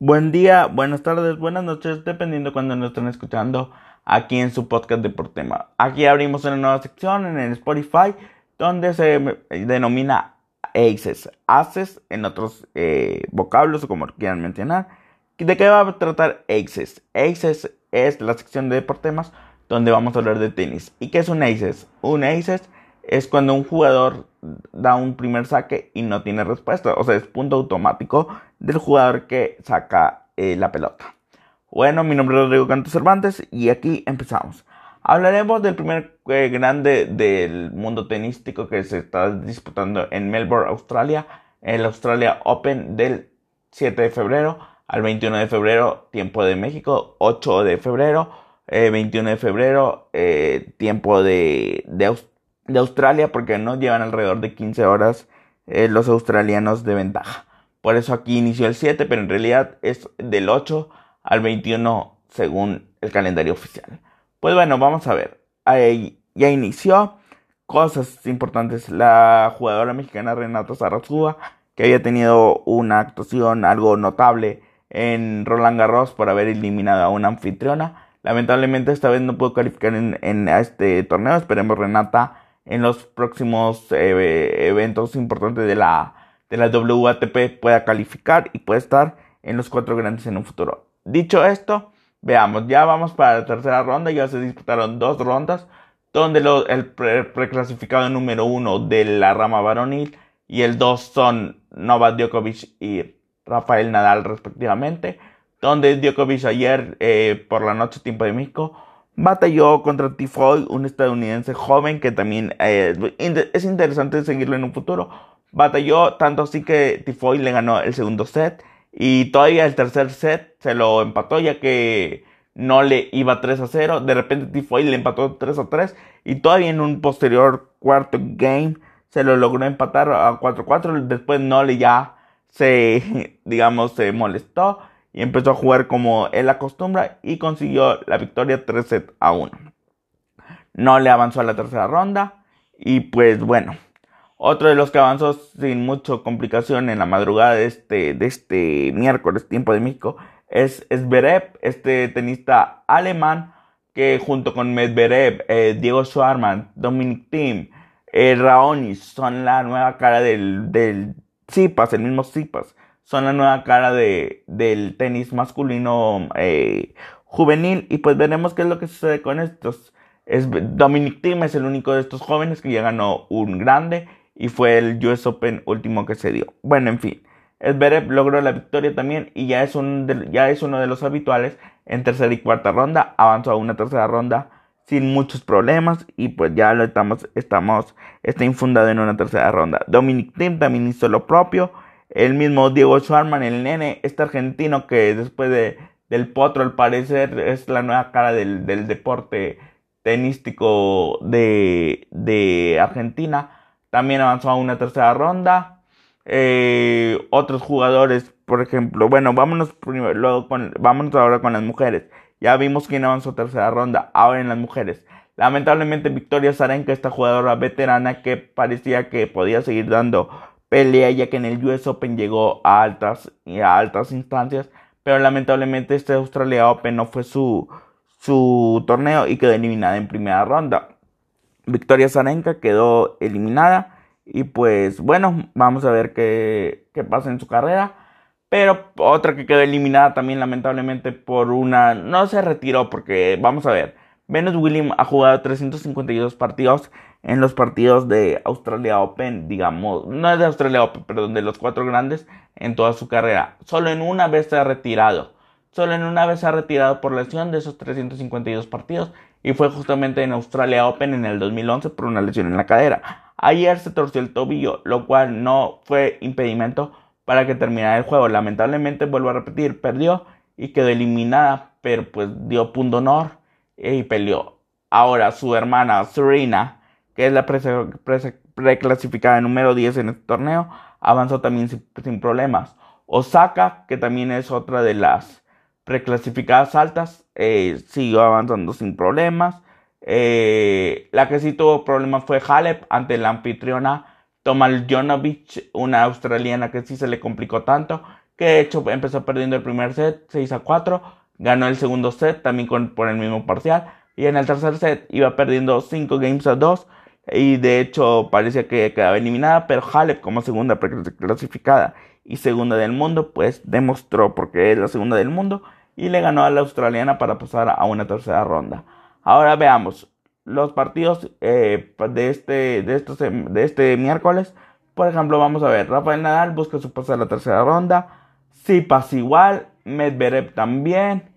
Buen día, buenas tardes, buenas noches, dependiendo cuando nos estén escuchando aquí en su podcast Deportema. Aquí abrimos una nueva sección en el Spotify donde se denomina ACES, ACES en otros eh, vocablos o como quieran mencionar. ¿De qué va a tratar ACES? ACES es la sección de Deportemas donde vamos a hablar de tenis. ¿Y qué es un ACES? Un ACES es cuando un jugador da un primer saque y no tiene respuesta. O sea, es punto automático del jugador que saca eh, la pelota. Bueno, mi nombre es Rodrigo Canto Cervantes y aquí empezamos. Hablaremos del primer eh, grande del mundo tenístico que se está disputando en Melbourne, Australia, el Australia Open del 7 de febrero al 21 de febrero, tiempo de México, 8 de febrero, 21 eh, de febrero, tiempo de, de, de Australia porque no llevan alrededor de 15 horas eh, los australianos de ventaja. Por eso aquí inició el 7, pero en realidad es del 8 al 21 según el calendario oficial. Pues bueno, vamos a ver. Ahí ya inició. Cosas importantes. La jugadora mexicana Renata Zarazúa, que había tenido una actuación algo notable en Roland Garros por haber eliminado a una anfitriona. Lamentablemente esta vez no pudo calificar en este torneo. Esperemos Renata en los próximos eh, eventos importantes de la, de la WATP pueda calificar y puede estar en los cuatro grandes en un futuro. Dicho esto, veamos, ya vamos para la tercera ronda, ya se disputaron dos rondas, donde el preclasificado número uno de la rama varonil y el dos son Novak Djokovic y Rafael Nadal respectivamente, donde Djokovic ayer eh, por la noche tiempo de México Batalló contra Tifoy, un estadounidense joven que también eh, es interesante seguirlo en un futuro. Batalló tanto así que Tifoy le ganó el segundo set y todavía el tercer set se lo empató ya que no le iba 3 a 0. De repente Tifoy le empató 3 a 3 y todavía en un posterior cuarto game se lo logró empatar a 4 a 4. Después no le ya se, digamos, se molestó y empezó a jugar como él acostumbra y consiguió la victoria 3 set a 1. No le avanzó a la tercera ronda y pues bueno, otro de los que avanzó sin mucha complicación en la madrugada de este, de este miércoles, tiempo de México, es Zverev, este tenista alemán que junto con Medvedev, eh, Diego Schwarman, Dominic Thiem, eh, son la nueva cara del, del Zipas, el mismo Zipas son la nueva cara de, del tenis masculino eh, juvenil y pues veremos qué es lo que sucede con estos. Es, Dominic Thiem es el único de estos jóvenes que ya ganó un grande y fue el US Open último que se dio. Bueno, en fin, Zverev logró la victoria también y ya es, un ya es uno de los habituales en tercera y cuarta ronda. Avanzó a una tercera ronda sin muchos problemas y pues ya lo estamos, estamos, está infundado en una tercera ronda. Dominic Thiem también hizo lo propio el mismo Diego Schwarman, el nene, este argentino que después de, del potro al parecer es la nueva cara del, deporte tenístico de, de, Argentina, también avanzó a una tercera ronda. Eh, otros jugadores, por ejemplo, bueno, vámonos primero, luego con, vámonos ahora con las mujeres. Ya vimos quién avanzó a tercera ronda, ahora en las mujeres. Lamentablemente Victoria Zarenka, esta jugadora veterana que parecía que podía seguir dando pelea ya que en el US Open llegó a altas, a altas instancias, pero lamentablemente este Australia Open no fue su, su torneo y quedó eliminada en primera ronda. Victoria Zarenka quedó eliminada y pues bueno, vamos a ver qué, qué pasa en su carrera. Pero otra que quedó eliminada también lamentablemente por una... No se retiró porque vamos a ver. Venus Williams ha jugado 352 partidos en los partidos de Australia Open, digamos, no es de Australia Open, perdón, de los cuatro grandes en toda su carrera. Solo en una vez se ha retirado. Solo en una vez se ha retirado por lesión de esos 352 partidos y fue justamente en Australia Open en el 2011 por una lesión en la cadera. Ayer se torció el tobillo, lo cual no fue impedimento para que terminara el juego. Lamentablemente, vuelvo a repetir, perdió y quedó eliminada, pero pues dio punto honor y peleó. Ahora su hermana Serena que es la preclasificada número 10 en este torneo, avanzó también sin, problemas. Osaka, que también es otra de las preclasificadas altas, eh, siguió avanzando sin problemas. Eh, la que sí tuvo problemas fue Halep ante la anfitriona Tomal Jonovic, una australiana que sí se le complicó tanto que de hecho empezó perdiendo el primer set 6 a 4, ganó el segundo set también con, por el mismo parcial y en el tercer set iba perdiendo 5 games a 2 y de hecho parecía que quedaba eliminada, pero Halep como segunda clasificada y segunda del mundo, pues demostró porque es la segunda del mundo y le ganó a la australiana para pasar a una tercera ronda. Ahora veamos los partidos eh, de, este, de, estos, de este miércoles. Por ejemplo, vamos a ver, Rafael Nadal busca su paso a la tercera ronda. pasa igual, Medvedev también.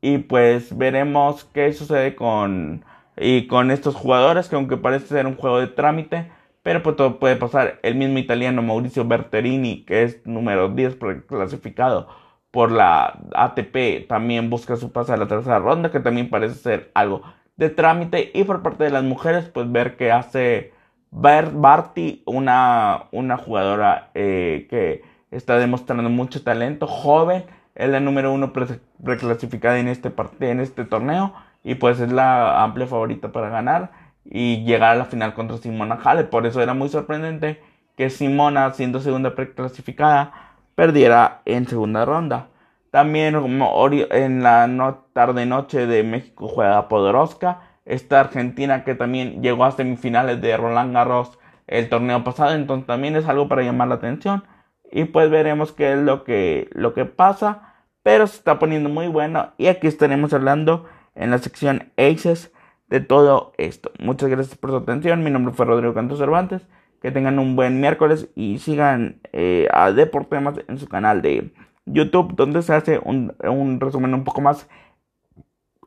Y pues veremos qué sucede con, y con estos jugadores, que aunque parece ser un juego de trámite, pero pues todo puede pasar. El mismo italiano Mauricio Berterini, que es número 10 clasificado por la ATP, también busca su paso a la tercera ronda, que también parece ser algo de trámite. Y por parte de las mujeres, pues ver que hace Barty, una, una jugadora eh, que está demostrando mucho talento, joven, es la número uno preclasificada en este, en este torneo y pues es la amplia favorita para ganar y llegar a la final contra Simona Halep. Por eso era muy sorprendente que Simona, siendo segunda preclasificada, perdiera en segunda ronda. También en la tarde-noche de México juega Podoroska. Esta Argentina que también llegó a semifinales de Roland Garros el torneo pasado. Entonces también es algo para llamar la atención. Y pues veremos qué es lo que, lo que pasa. Pero se está poniendo muy bueno. Y aquí estaremos hablando en la sección Aces de todo esto. Muchas gracias por su atención. Mi nombre fue Rodrigo Cantos Cervantes. Que tengan un buen miércoles y sigan eh, a Deportemas en su canal de YouTube, donde se hace un resumen un poco más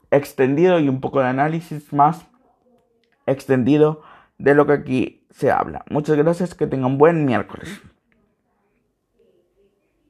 extendido y un poco de análisis más extendido de lo que aquí se habla. Muchas gracias, que tengan un buen miércoles.